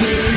Diciendo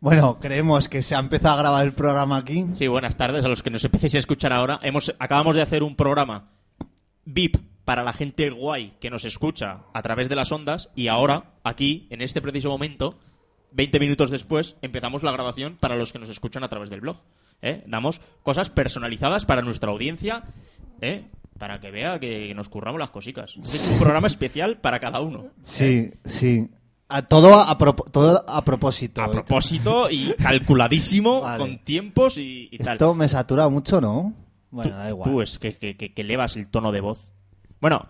Bueno, creemos que se ha empezado a grabar el programa aquí. Sí, buenas tardes a los que nos empecéis a escuchar ahora. Hemos, acabamos de hacer un programa VIP para la gente guay que nos escucha a través de las ondas y ahora, aquí, en este preciso momento, 20 minutos después, empezamos la grabación para los que nos escuchan a través del blog. ¿eh? Damos cosas personalizadas para nuestra audiencia, ¿eh? para que vea que nos curramos las cositas. Es un programa especial para cada uno. Sí, sí. A todo, a propo- todo a propósito. A propósito y calculadísimo, Vale. con tiempos y, y tal. Esto me satura mucho, ¿no? Bueno, tú, da igual. tú es que, que, que- elevas el tono de voz. Bueno,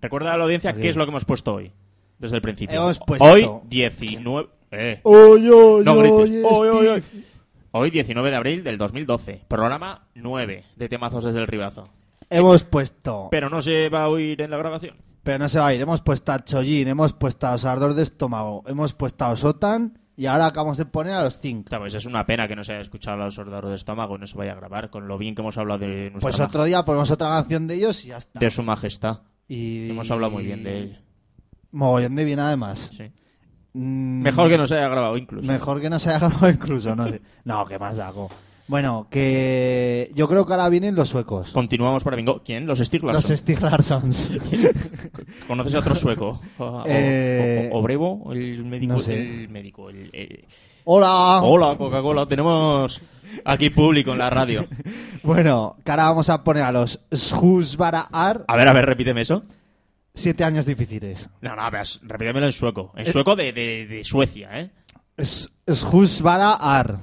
recuerda a la audiencia Aquí. qué es lo que hemos puesto hoy. Desde el principio. Hemos puesto- Hoy 19... eh, Oye, oye, no grites. Oy, oy, oy. Hoy 19 de abril del 2012. Programa 9 de temazos desde el ribazo. Hemos puesto, Pero no se va a oír en la grabación. Pero no se va a ir, hemos puesto a Chollín, hemos puesto a Ardor de estómago, hemos puesto a Sotan y ahora acabamos de poner a los Zinc. Claro, pues es una pena que no se haya escuchado los sordados de estómago y no se vaya a grabar con lo bien que hemos hablado de nuestra Pues otro día ponemos otra canción de ellos y ya está. de su majestad. Y... Hemos hablado muy bien de él. Mogollón de bien además. Sí. Mm, Mejor que no se haya grabado incluso. Mejor que no se haya grabado incluso, no sé. No, que más da, co. Bueno, que yo creo que ahora vienen los suecos. Continuamos para bingo. ¿Quién? Los Stig Los Larsson. Stig Larssons. ¿Conoces a otro sueco? O, Eh, o- o Brevo, el médico. no sé. El médico. el- el- Hola. Hola, Coca-Cola. Tenemos aquí público en la radio. Bueno, que ahora vamos a poner a los Shusvaraar A ver, a ver, repíteme eso. siete años difíciles. No, no, pero repítemelo en sueco. En sueco de, de, de Suecia, ¿eh? S- Shusvaraar.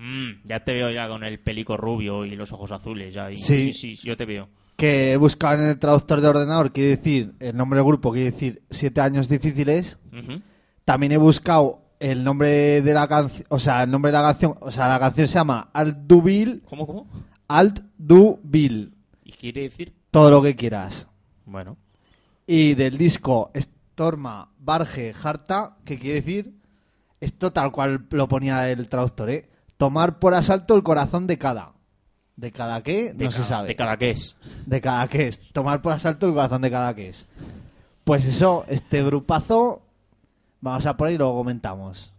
Mm, ya te veo ya con el pelico rubio y los ojos azules. Ya, y- Sí. sí, sí, yo te veo. Que he buscado en el traductor de ordenador, quiere decir, el nombre del grupo quiere decir siete años difíciles. También he buscado el nombre de la canción, o sea, el nombre de la canción, o sea, la canción se llama Alt Du Bill, ¿Cómo, cómo? Alt Du Bill, ¿Y quiere decir? todo lo que quieras. Bueno. Y del disco Storma Barge Harta, que quiere decir, esto tal cual lo ponía el traductor, ¿eh? Tomar por asalto el corazón de cada. ¿De cada qué? De no se cada- sabe. De cada que es. De cada que es. Tomar por asalto el corazón de cada que es. Pues eso, este grupazo, vamos a poner y luego comentamos.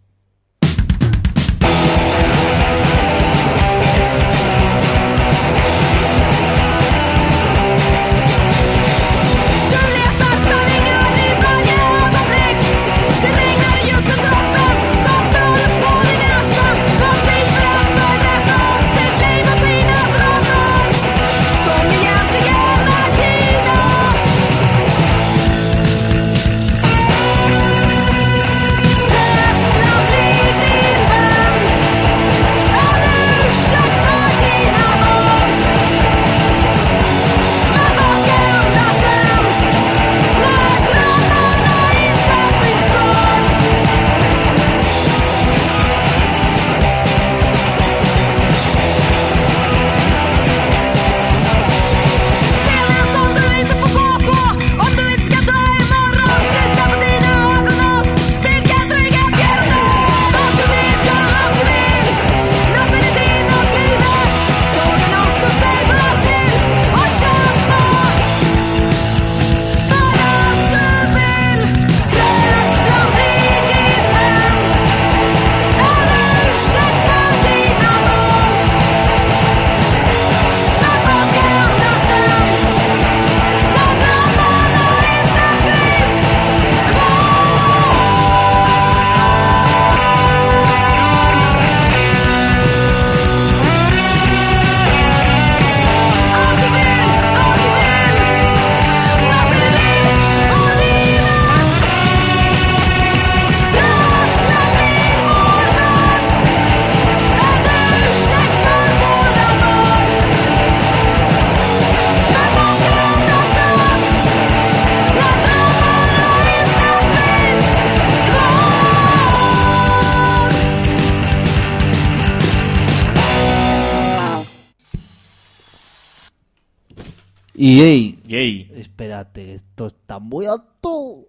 Y ey, Yay. espérate, esto está muy alto.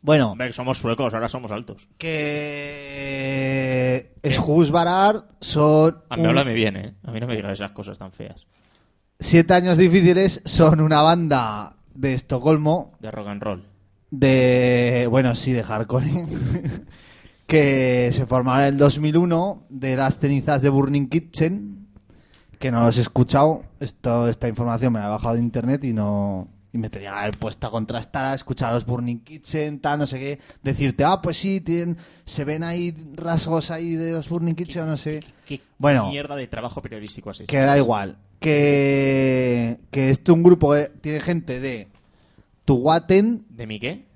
Bueno, Hombre, somos suecos, ahora somos altos. que Schusbarar son A mí un- háblame bien, ¿eh? A mí no me digas esas cosas tan feas. siete años difíciles, son una banda de Estocolmo De rock and roll. de bueno sí de hardcore que se formaron en el 2001 de las cenizas de Burning Kitchen que no los he escuchado esto esta información me la he bajado de internet y no y me tenía que haber puesto a contrastar a escuchar a los Burning Kitchen tal no sé qué decirte ah pues sí tienen se ven ahí rasgos ahí de los Burning Kitchen no sé ¿Qué Bueno. mierda de trabajo periodístico hecho? que da igual que que este un grupo que tiene gente de Tuwaten ¿De mi qué?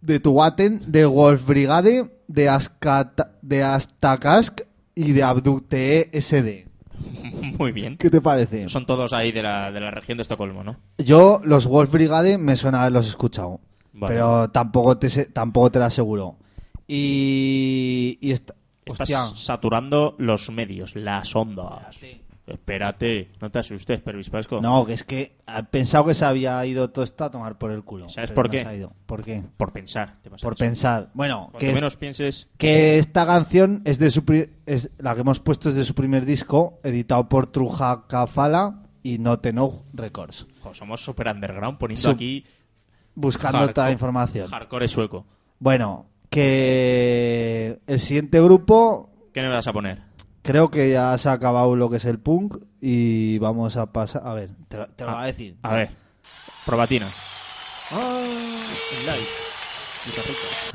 de Tuwaten, de Wolf Brigade, de, Ascata, de Astakask y de Abductee SD. Muy bien. ¿Qué te parece? Son todos ahí de la, de la región de Estocolmo, ¿no? Yo, los Wolf Brigade, me suena haberlos escuchado. Vale. Pero tampoco te, tampoco te lo aseguro. Y. y esta- Estás hostia. saturando los medios, las ondas. Espérate, no te asustes, Pervis Pasco. No, que es que he pensado que se había ido todo esto a tomar por el culo. ¿Sabes por no qué? se ha ido. ¿Por qué? Por pensar. te pasa Por pensar. Bueno, Cuanto que, es- menos pienses... que esta canción es de su pri- es la que hemos puesto es de su primer disco, editado por Truja Kafala y No Tenor Records. jo, somos super underground poniendo Sub- aquí... Buscando hardcore- toda la información. Hardcore sueco. Bueno, que el siguiente grupo ¿Qué me vas a poner? Creo que ya se ha acabado lo que es el punk y vamos a pasar... A ver, te, lo- te lo voy a decir. A ver, probatina. Ah, live.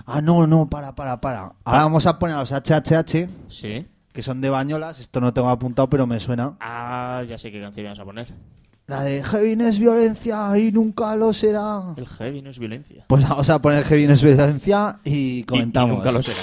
Ah, no, no, para, para, para. Ahora vamos a poner a los HHH, Sí. que son de Bañolas. Esto no tengo apuntado, pero me suena. Ah, ya sé qué canción vas a poner. La de Heavy no es violencia y nunca lo será. El heavy no es violencia. Pues vamos a poner Heavy no es violencia y Y- comentamos. Y, nunca lo será.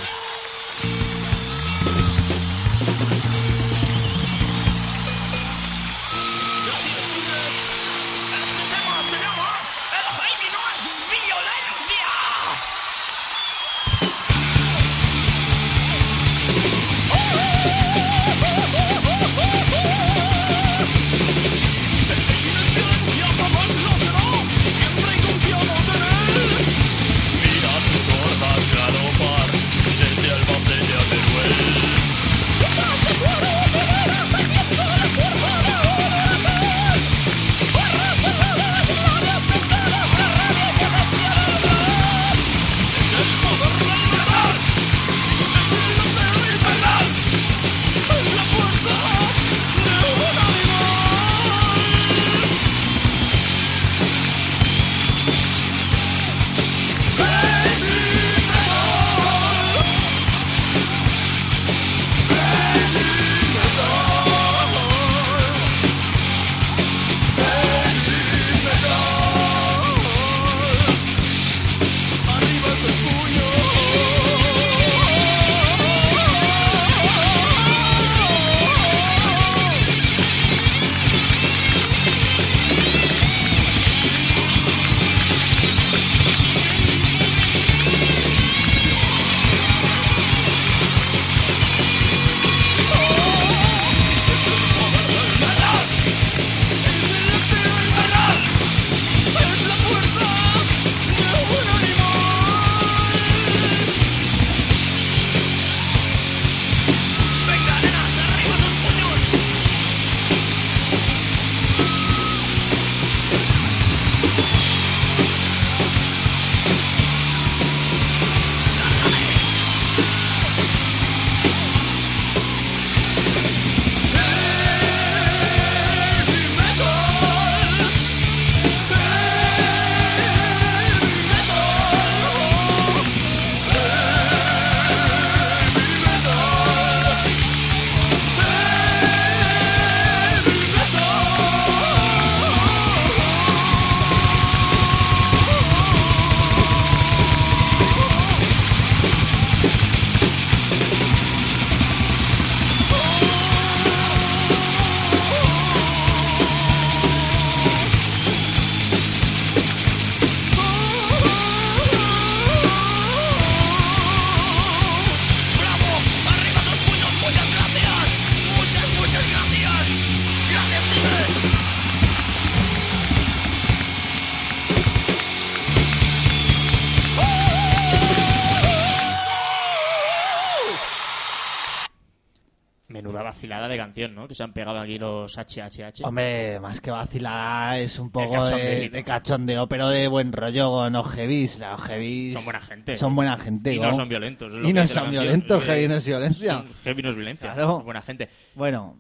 Canción, ¿no? Que se han pegado aquí los HHH. Hombre, más que vacilada es un poco de, de cachondeo, pero de buen rollo con los heavies. Los heavies Son buena gente. Son buena gente. Y ¿no? no son violentos. Y no la son violentos, heavy no es violencia. Heavy no es violencia. Claro. Buena gente. Bueno,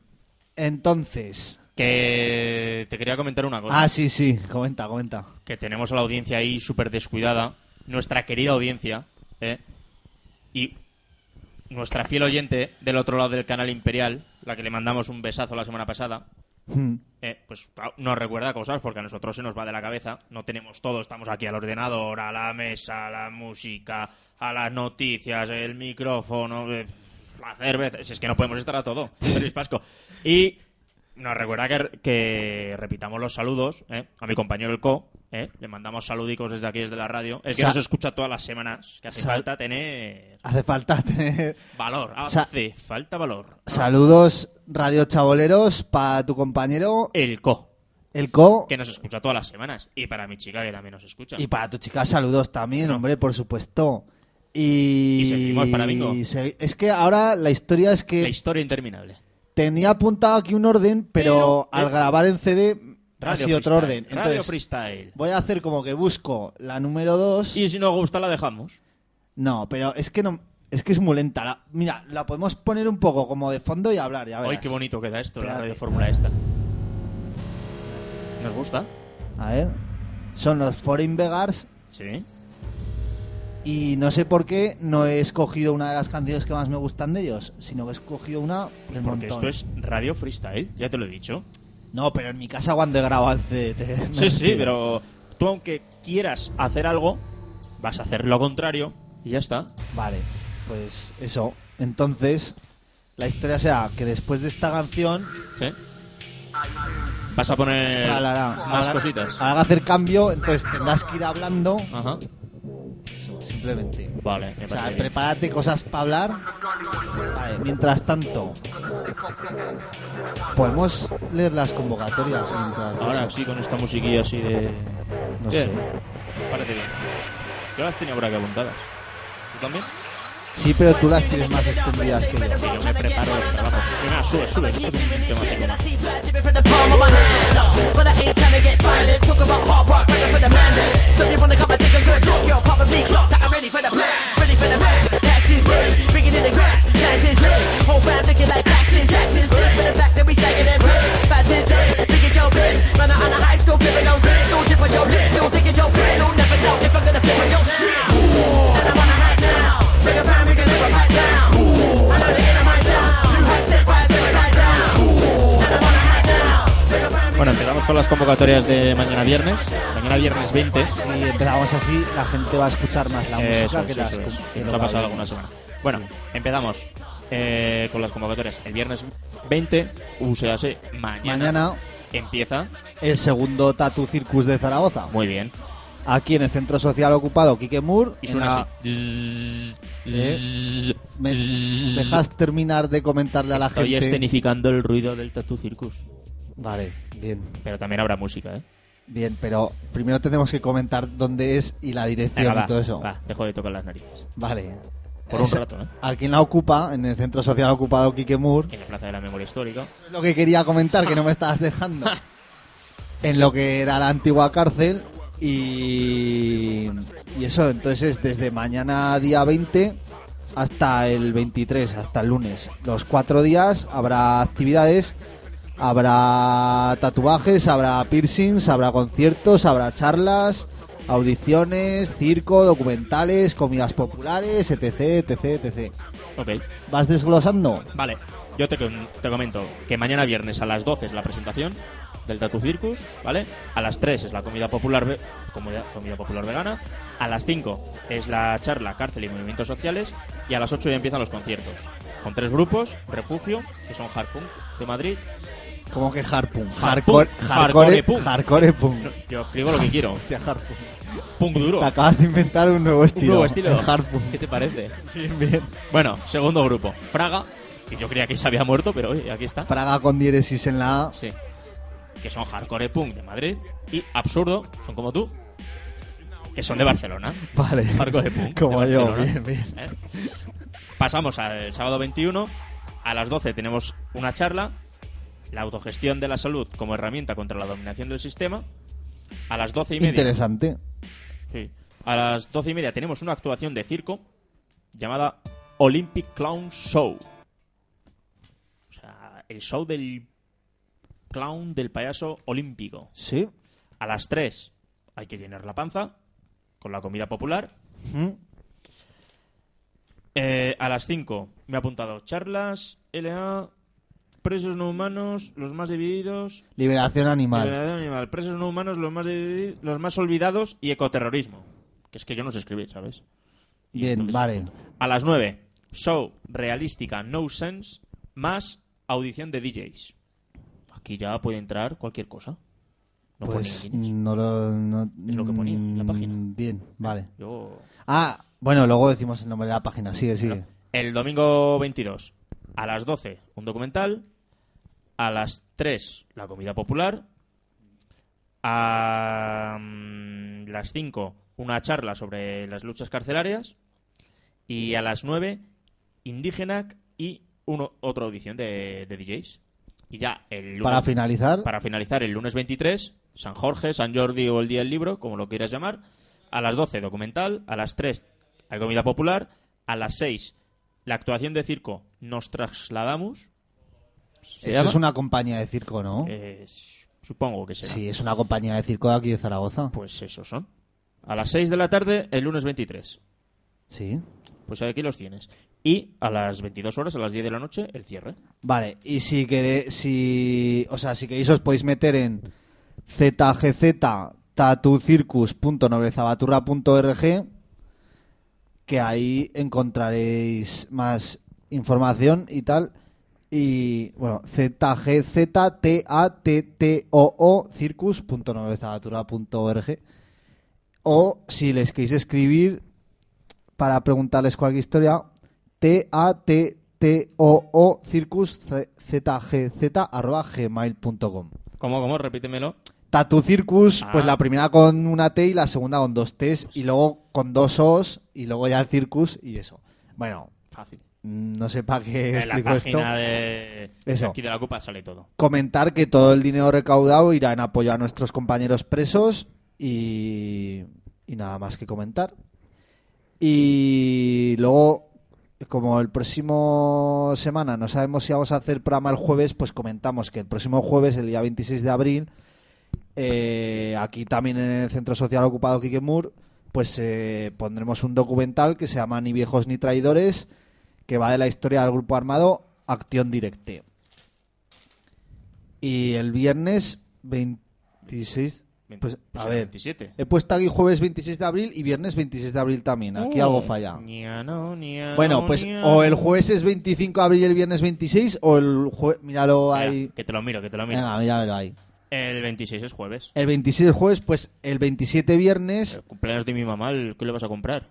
entonces... Que te quería comentar una cosa. Ah, sí, sí, comenta, comenta. que tenemos a la audiencia ahí súper descuidada, nuestra querida audiencia, ¿eh? y nuestra fiel oyente del otro lado del canal Imperial, la que le mandamos un besazo la semana pasada, Hmm. eh, pues nos recuerda cosas porque a nosotros se nos va de la cabeza, no tenemos todo, estamos aquí al ordenador, a la mesa, a la música, a las noticias, el micrófono, eh, la cerveza, si es que no podemos estar a todo, Feliz Pasco. Y nos recuerda que, que repitamos los saludos ¿eh? a mi compañero el Co. ¿eh? Le mandamos saludicos desde aquí, desde la radio. El que Sa- nos escucha todas las semanas. Que hace falta tener Hace falta tener... valor. Sa- Hace falta valor. Saludos, Radio Chaboleros, para tu compañero, El Co. el Co. Que nos escucha todas las semanas. Y para mi chica que también nos escucha. Y para tu chica, saludos también, No. hombre, por supuesto. Y, Y seguimos para bingo. Es que ahora la historia es que La historia interminable. tenía apuntado aquí un orden, pero, Pero, al eh, grabar en CD Radio sido otro freestyle, orden. Radio freestyle. voy a hacer como que busco la número 2. Y si no gusta, la dejamos. No, pero es que no. Es que es muy lenta. La- mira, la podemos poner un poco como de fondo y hablar, ya verás. Ay, qué bonito queda esto, la radio fórmula esta. ¿Nos gusta? A ver. Son los Foreign Beggars Sí. y no sé por qué no he escogido una de las canciones que más me gustan de ellos, sino que he escogido una Pues del porque montón. esto es radio freestyle, ya te lo he dicho. No, pero en mi casa cuando he grabado Sí, sí, pero tú aunque quieras hacer algo, vas a hacer lo contrario y ya está. Vale, pues eso. Entonces, la historia sea que después de esta canción... ¿Sí? Vas a poner Ahora, ahora, Eh, más cositas. Que hacer cambio, entonces tendrás que ir hablando Ajá. Simplemente. Vale, me O sea, bien. prepárate cosas para hablar. Vale, mientras tanto, podemos leer las convocatorias. mientras Ahora eso. sí, con esta musiquilla así de... No Bien, sé. Parece bien. Yo las tenía por aquí apuntadas. ¿Tú también? Sí, pero tú las tienes más extendidas que yo. Yo me preparo los trabajos. Sube, sube. Esto es un tema for the man. So you wanna come and take a good look? You're probably clocked that I'm ready for the plan. Ready for the man. Taxis big, bringing in the grants. Taxis big. Whole band looking like Bueno, empezamos con las convocatorias de mañana viernes. Mañana viernes 20. Si empezamos así, la gente va a escuchar más la Eso música que las Que nos ha pasado alguna semana. Bueno, empezamos eh, con las convocatorias. El viernes 20, o sea, sí, mañana, Mañana, empieza. el segundo Tattoo Circus de Zaragoza. Muy bien. Aquí en el Centro Social Ocupado Quique Moore. Y en suena así. ¿Me dejas terminar de comentarle a la Estoy gente? escenificando el ruido del Tattoo Circus. Vale, bien. Pero también habrá música, ¿eh? Bien, pero primero tenemos que comentar dónde es y la dirección Venga, va, y todo eso. va, dejo de tocar las narices. Vale. Por un rato, ¿eh? Aquí en la Ocupa, en el Centro Social Ocupado Quique Moore, En la Plaza de la Memoria Histórica. es lo que quería comentar, que no me estabas dejando. en lo que era la antigua cárcel y, y eso, entonces es desde mañana día 20 hasta el 23, hasta el lunes. Los cuatro días habrá actividades, habrá tatuajes, habrá piercings, habrá conciertos, habrá charlas, audiciones, circo, documentales, comidas populares, etc, etc, etc. Ok. ¿Vas desglosando? Vale, yo te, te comento que mañana viernes a las 12 es la presentación del Tattoo Circus, ¿vale? A las 3 es la comida popular, comida, comida popular vegana. A las 5 es la charla Cárcel y Movimientos Sociales. Y a las 8 ya empiezan los conciertos. Con tres grupos, Refugio, que son Hardpunk de Madrid. Como que Harpoon. Hardcore, Hardcore punk. hardcore punk. No, yo escribo lo que quiero. Hostia, Harpoon. Punk duro. Te acabas de inventar un nuevo estilo. Un nuevo estilo. el Harpoon. ¿Qué te parece? Bien, bien. Bueno, segundo grupo. Fraga, que yo creía que se había muerto, pero oye, aquí está. Praga con diéresis en la A. Sí. Que son hardcore punk de Madrid. Y absurdo, son como tú. Que son de Barcelona. Vale. Hardcore punk. Como de yo, bien, bien. ¿Eh? Pasamos al sábado 21. A las 12 tenemos una charla, la autogestión de la salud como herramienta contra la dominación del sistema. A las 12 y media. Interesante. Sí. A las doce y media tenemos una actuación de circo llamada Olympic Clown Show. O sea, el show del clown del payaso olímpico. Sí. A las 3 hay que llenar la panza con la comida popular. Mm. Eh, a las 5 me ha apuntado charlas, LA, presos no humanos, los más divididos, Liberación animal. liberación animal, presos no humanos, los más, los más olvidados y ecoterrorismo. Que es que yo no sé escribir, ¿sabes? Y Bien, entonces- vale. A las 9, show realística No Sense más audición de DJs. Aquí ya puede entrar cualquier cosa. No pues no lo. no- Es lo que ponía en la página. Mm, Bien, vale. Yo... Ah, bueno, luego decimos el nombre de la página. Sigue, sigue. El domingo 22, a las 12, un documental. A las 3, la comida popular. A mm, las 5, una charla sobre las luchas carcelarias. Y a las 9, Indígena y uno, otra audición de, de DJs. Y ya el lunes, Para finalizar, para finalizar el lunes 23, San Jorge, San Jordi o el Día del Libro, como lo quieras llamar. A las 12, documental. A las 3, la comida popular. A las 6, la actuación de circo Nos Trasladamos. ¿Se eso llama? es una compañía de circo, ¿no? Eh, supongo que será. Sí, es una compañía de circo de aquí de Zaragoza. Pues esos son. A las 6 de la tarde, el lunes 23. Sí. Pues aquí los tienes. Y a las 22 horas, a las 10 de la noche, el cierre. Vale, y si queréis, si, o sea, si queréis os podéis meter en zgz tatucircus.noblezabaturra.org que ahí encontraréis más información y tal. Y bueno, zgz-t-a-t-t-o-o circus.noblezabaturra.org o si les queréis escribir para preguntarles cualquier historia, T-A-T-T-O-O circus gmail.com. ¿Cómo, cómo? Repítemelo. Tatu Circus, Ah. pues la primera con una T y la segunda con dos T's y luego con dos O's y luego ya el Circus y eso. Bueno, Fácil. No sé para qué En la esto. de, Eso. de aquí de la Copa sale todo. Comentar que todo el dinero recaudado irá en apoyo a nuestros compañeros presos y, y nada más que comentar. Y luego, como el próximo semana no sabemos si vamos a hacer programa el jueves, pues comentamos que el próximo jueves, el día 26 de abril, eh, aquí también en el Centro Social Ocupado Quiquemur, pues eh, pondremos un documental que se llama Ni viejos ni traidores, que va de la historia del grupo armado Acción Directe. Y el viernes 26, pues Pues a ver, 27. he puesto aquí jueves 26 de abril y viernes 26 de abril también. Aquí Oh, algo falla. ni a no, ni a Bueno, no, pues o el jueves es 25 de abril y el viernes 26 o el jueves, míralo Mira, ahí. que te lo miro, que te lo miro. Venga, míramelo ahí. El 26 es jueves. El 26 es jueves, pues el 27 viernes, El cumpleaños de mi mamá, ¿qué le vas a comprar?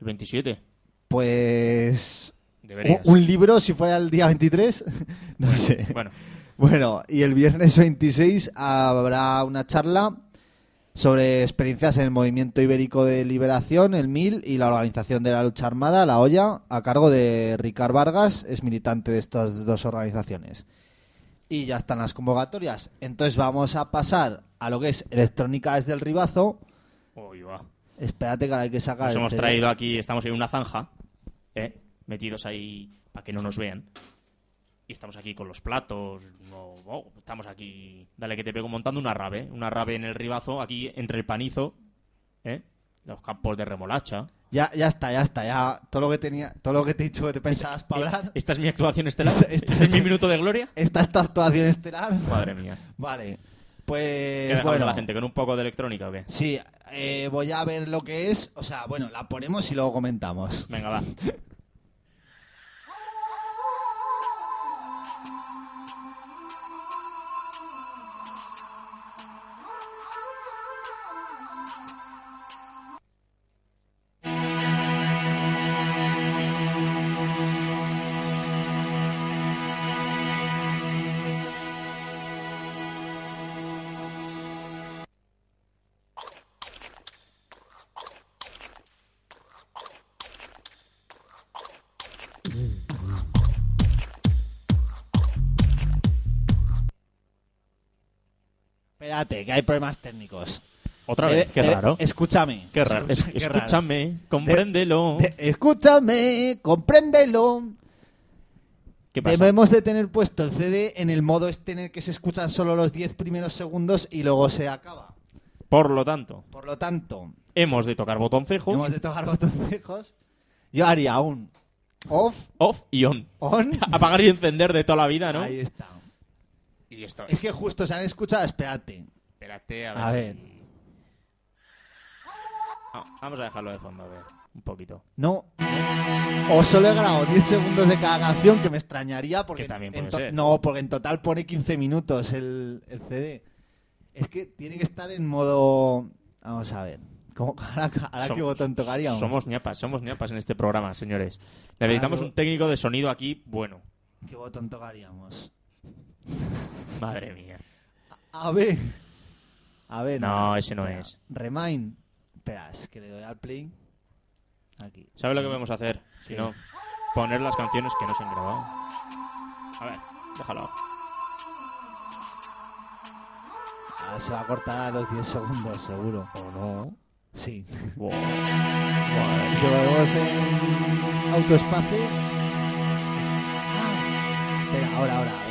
El 27. pues Deberías. un, libro si fuera el día 23, no sé. Bueno, Bueno, y el viernes 26 habrá una charla sobre experiencias en el movimiento ibérico de liberación, el MIL, y la organización de la lucha armada, la olla, a cargo de Ricard Vargas, es militante de estas dos organizaciones. Y ya están las convocatorias. Entonces vamos a pasar a lo que es electrónica desde el ribazo. va. Espérate que hay que sacar. Nos hemos CD. traído aquí, estamos en una zanja, ¿eh? Metidos ahí para que no nos vean. Y estamos aquí con los platos. no- oh, estamos aquí, dale que te pego montando una rave. Una rave en el ribazo, aquí entre el panizo, ¿eh? los campos de remolacha. Ya, ya está, ya está. Ya todo lo que tenía, todo lo que te he dicho que te pensabas para hablar. ¿Esta es mi actuación estelar? Esta- ¿Este esta- es mi minuto de gloria? Esta es tu actuación estelar. Madre mía. Vale. ¿Qué Pues bueno. a la gente con un poco de electrónica o qué? Sí, eh, voy a ver lo que es. O sea, bueno, la ponemos y luego comentamos. Venga, va. Espérate, que hay problemas técnicos. Otra Debe- vez, qué debe- raro. Escúchame. Qué raro. Escucha- Es- qué raro. escúchame, compréndelo. De- escúchame, compréndelo. ¿Qué pasa? Debemos de tener puesto el CD en el modo este en el que se escuchan solo los 10 primeros segundos y luego se acaba. Por lo tanto, Por lo tanto, hemos de tocar botoncejos, hemos de tocar botoncejos. Yo haría un off, off y on. on. Apagar y encender de toda la vida, ¿no? Ahí está. Y esto. Es que justo se han escuchado, espérate. Espérate, a ver. A ver. Ah, vamos a dejarlo de fondo, a ver. Un poquito. No. O solo he grabado 10 segundos de cada canción, que me extrañaría porque... Que también en puede to- ser. No, porque en total pone 15 minutos el, el CD. Es que tiene que estar en modo... Vamos a ver. ¿Cómo, ahora ahora Som- qué botón tocaríamos? Somos ñapas, somos ñapas en este programa, señores. Necesitamos un técnico de sonido aquí bueno. ¿Qué botón tocaríamos? Madre mía. A ver. A ver. No, ese no espera. es. Remind. Espera, es que le doy al play. Aquí. ¿Sabes lo que podemos hacer? Si no, poner las canciones que no se han grabado. A ver, déjalo. Ahora se va a cortar a los 10 segundos, seguro. ¿O no? Sí. Y si volvemos en autoespace. Ah, Espera, ahora, ahora, a a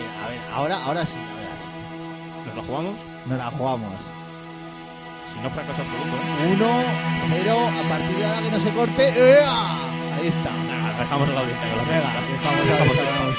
ahora, ahora sí, ahora sí. ¿Nos la jugamos? Nos la jugamos. Si no, fracaso absoluto, ¿eh? 1, 0, a partir de ahora que no se corte. ¡ea! Ahí está. Venga, dejamos la audiencia con la Venga, Dejamos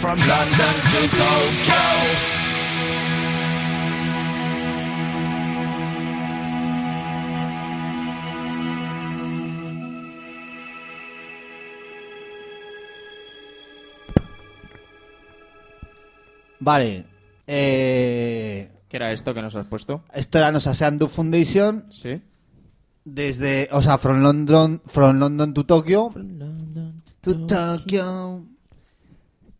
from London to Tokyo. Vale. Eh, ¿Qué era esto que nos has puesto? esto era Nos Aseandu Foundation Sí. desde, o sea, from London, from London to Tokyo. To Tokyo.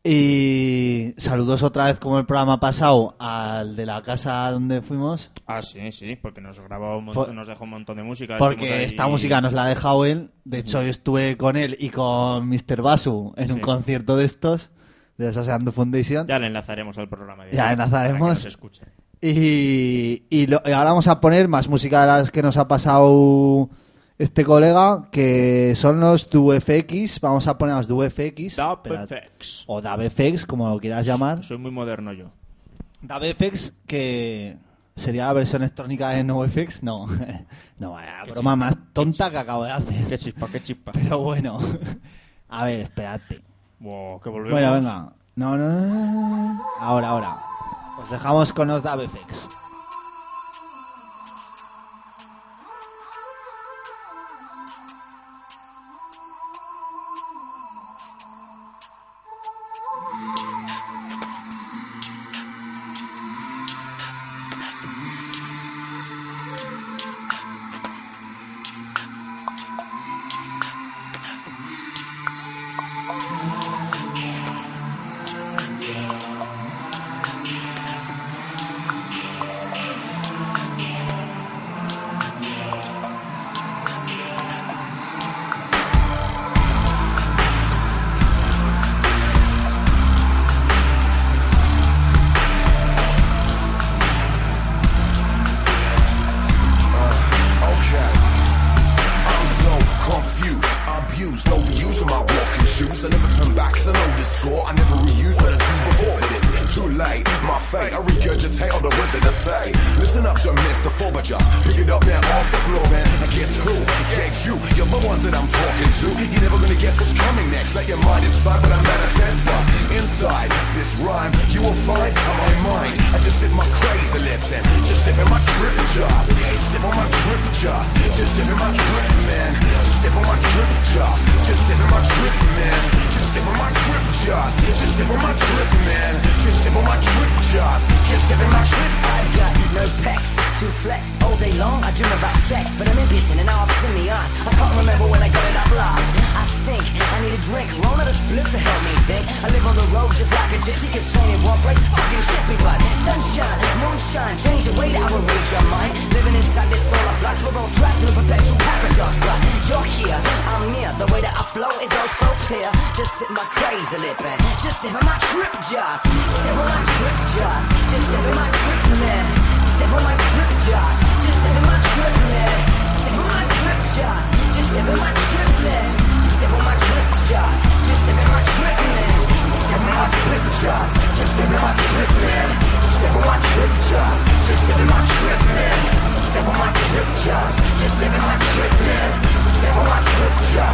Y saludos otra vez como el programa pasado al de la casa donde fuimos. Ah, sí, sí, porque nos grabó un Por- montón, nos dejó un montón de música. Porque ahí- esta música nos la ha dejado él. De hecho, yo estuve con él y con Mr. Basu en un concierto de estos, de Aseandu Foundation. Ya le enlazaremos al programa. Ya hoy, enlazaremos. para que nos escuche. Y, y lo- y ahora vamos a poner más música de las que nos ha pasado este colega, que son los DuFX. Vamos a poner los DuFX. DubFX. O DABFX, como lo quieras llamar. Soy muy moderno yo. DABFX, que sería la versión electrónica de NoFX. No, no, vaya Qué broma chispa, más tonta que acabo de hacer. Qué chispa, qué chispa. Pero bueno, a ver, espérate. Wow, que volvemos. Bueno, venga. No, no, no. Ahora, ahora. Os dejamos con los DABFX. Coming next. Let your mind decide what I manifest. But inside this rhyme, you will find on my mind. I just sit my crazy lips and just step in my trip just. Step on my trip just. Just step in my trip, man. Just step on my trip just. Just step in my trip, man. Just step on my trip just. Just step on my trip, man. Just step on my trip just. Just step in my trip. I've got no pecs to flex all day long. I dream about sex, but I'm impotent and I've seen me ass. I can't remember when I got it up last. I stink, I need a drink. Roll out a split to help me think. I live on the road just like a gypsy, cause in one place fucking shits me blood. Sunshine, moonshine, change the way that I will read your mind. Living inside this soul of flux, we're all trapped in a perpetual paradox. But you're here, I'm near. The way that I flow is all so clear. Just sit my crazy lip and just step on my trip, just step on my trip, just just step on my trip, man. Step on my trip, just just step in my trip, man. Step on my trip, just just step on my trip, man. Step on my trip, just just step in my trip, man. Step on my trip, just just step in my trip, man. Step on my trip, just just step in my trip, man. Step on my trip, just just step in my trip, man. Step on my trip, just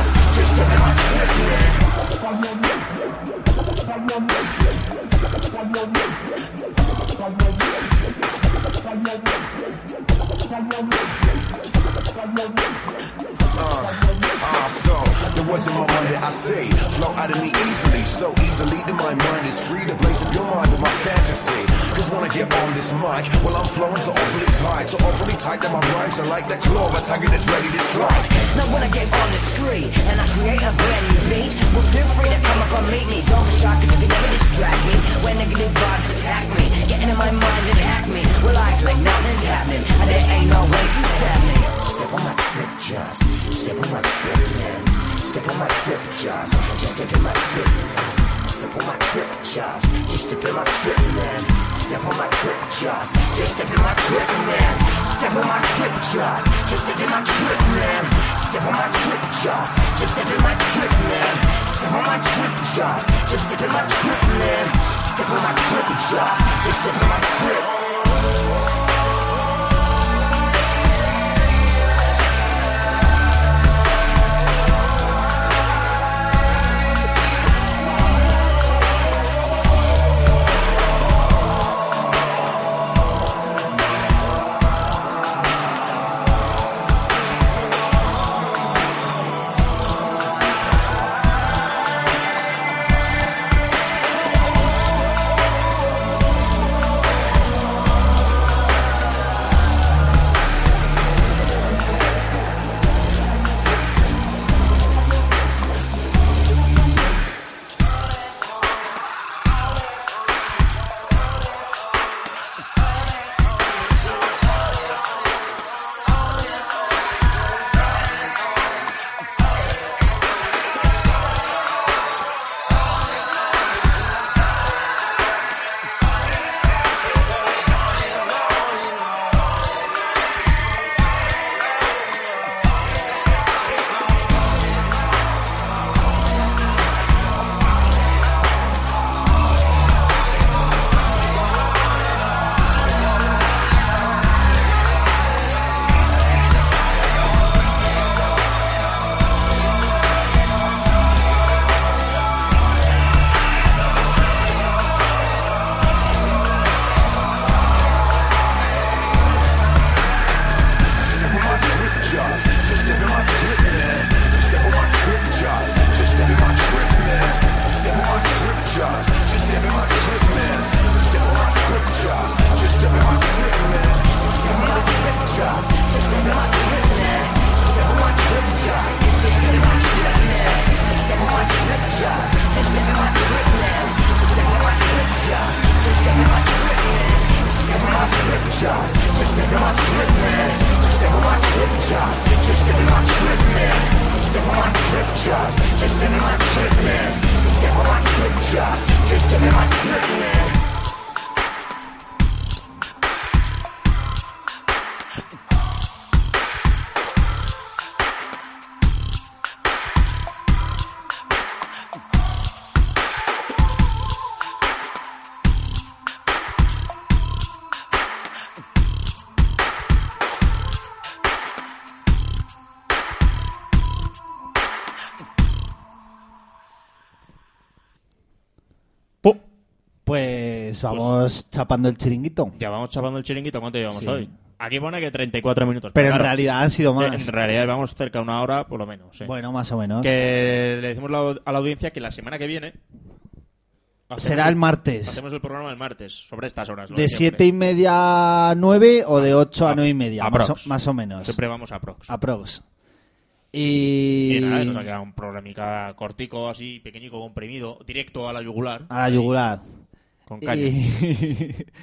tight that my rhymes are like that claw tiger that's ready to strike. Now when I get on the street and I create a brand new beat, well feel free to come up and meet me. Don't be shy cause you can never distract me. When negative vibes attack me, get into my mind and hack me. Well I act like nothing's happening and there ain't no way to stop me. Step on my trip, just step on my trip, man. Step on my trip, just just step in my trip, man. Step on my trip, just just step in my trip, man. Step on my trip, just just step in my trip, man. Step on my trip, just just step in my trip, man. Step on my trip, just just step in my trip, man. Step on my trip, just just step in my trip, man. Step on my trip, just just step in my trip. Pues vamos chapando el chiringuito. Ya vamos chapando el chiringuito. ¿Cuánto llevamos Sí. hoy? Aquí pone que 34 minutos. Pero en claro, realidad han sido eh, más. En realidad vamos cerca de una hora, por lo menos. sí. Bueno, más o menos. Que le decimos a la audiencia que la semana que viene. Será el martes. Hacemos el programa el martes, sobre estas horas. ¿De siete y media a 9 o de 8 a A- 9 y media? Más o, más o menos. Siempre vamos a Prox. Aprox. Y... Y nada, nos ha quedado un programica cortico, así, pequeñico, comprimido, directo a la yugular. A la yugular. Con caña. Y...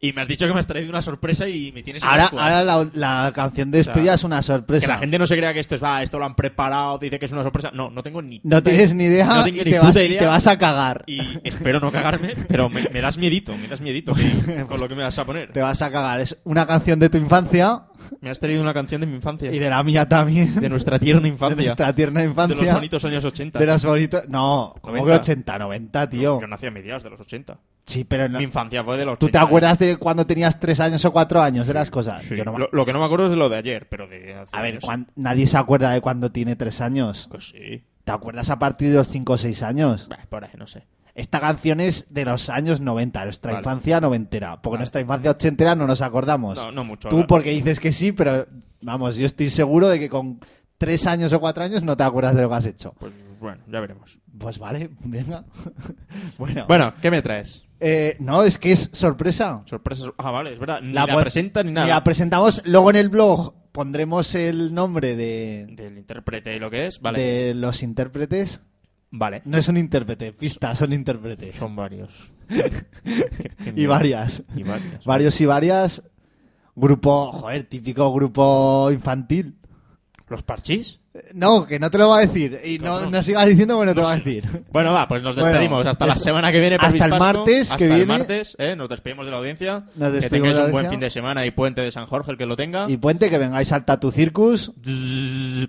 Y me has dicho que me has traído una sorpresa y me tienes en ahora ascuas. ahora la, la canción de despedida sea, es una sorpresa. Que la gente no se crea que esto es, va, esto lo han preparado, dice que es una sorpresa. No, no tengo ni No tienes ni idea, no tengo y, ni te vas, y idea. te vas a cagar. Y espero no cagarme, pero me, me das miedito, me das miedito que- con lo que me vas a poner. Te vas a cagar. Es una canción de tu infancia Me has traído una canción de mi infancia. y de la mía también. de nuestra tierna De infancia. nuestra tierna infancia. De los bonitos años 80. De los bonitos. No, como que 90. 80, 90, tío. Yo nací a mediados de los 80. Sí, pero no- Mi infancia fue de los 80. ¿Tú te acuerdas de cuando tenías 3 años o 4 años de las cosas? Sí. Yo no me- lo, lo que no me acuerdo es de lo de ayer, pero de hace A ver, cuan- nadie se acuerda de cuando tiene 3 años. Pues sí. ¿Te acuerdas a partir de los 5 o 6 años? Bah, por ahí, no sé. Esta canción es de los años 90, nuestra Vale. infancia noventera. Porque Vale. nuestra infancia ochentera no nos acordamos. No, no mucho. Tú porque dices que sí, pero vamos, yo estoy seguro de que con 3 años o 4 años no te acuerdas de lo que has hecho. Pues bueno, ya veremos. Pues vale, venga. bueno, Bueno, ¿qué me traes? Eh, no, es que es sorpresa. Sorpresas. Ah, vale, es verdad. Ni La la, presenta ni nada. La presentamos luego en el blog. Pondremos el nombre de, Del intérprete y lo que es. Vale. de los intérpretes. Vale. No es un intérprete, pista, son intérpretes. Son varios. Y varias. Y varias. Varios y varias. Grupo, joder, típico grupo infantil. ¿Los parchís? Eh, No, que no te lo va a decir. Y no, sigas diciendo que no te va a decir. Bueno, va, pues nos Bueno, despedimos. hasta la semana que viene. hasta el martes Hasta que el viene. martes, ¿eh? Nos despedimos de la audiencia. Nos que tengáis un buen fin de semana y puente de San Jorge, el que lo tenga. Y puente, que vengáis al Tatu Circus. Que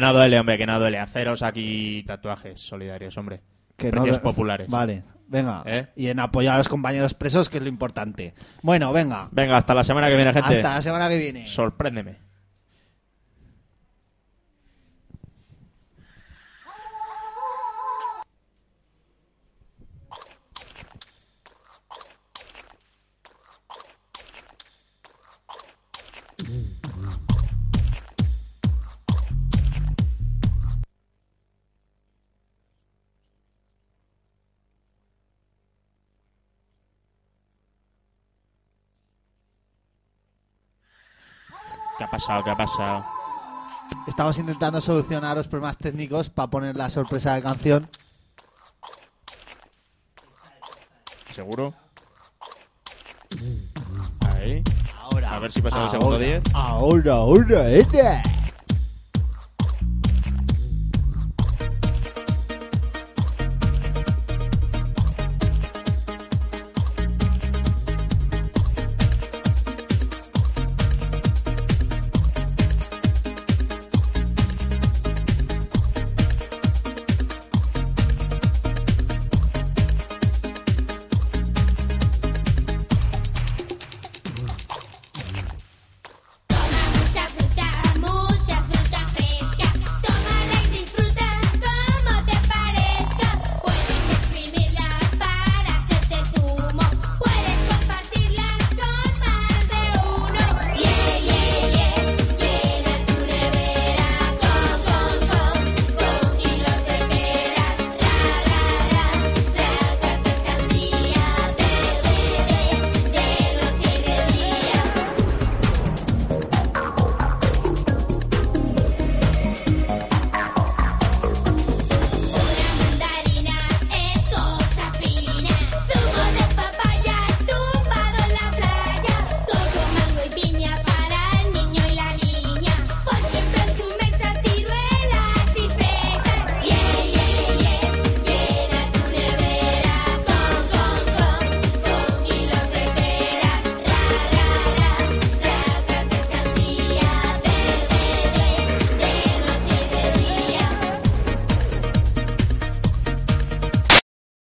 no duele, hombre, que no duele. Haceros aquí tatuajes solidarios, hombre. Que Precios no- populares. Vale, venga. ¿Eh? Y en apoyar a los compañeros presos, que es lo importante. Bueno, venga. Venga, hasta la semana que viene, gente. Hasta la semana que viene. Sorpréndeme. Pasado? ¿Qué ha pasado? Estamos intentando solucionar los problemas técnicos para poner la sorpresa de canción. ¿Seguro? Ahí. Ahora. A ver si pasa el segundo 10. Ahora, ahora, ahora.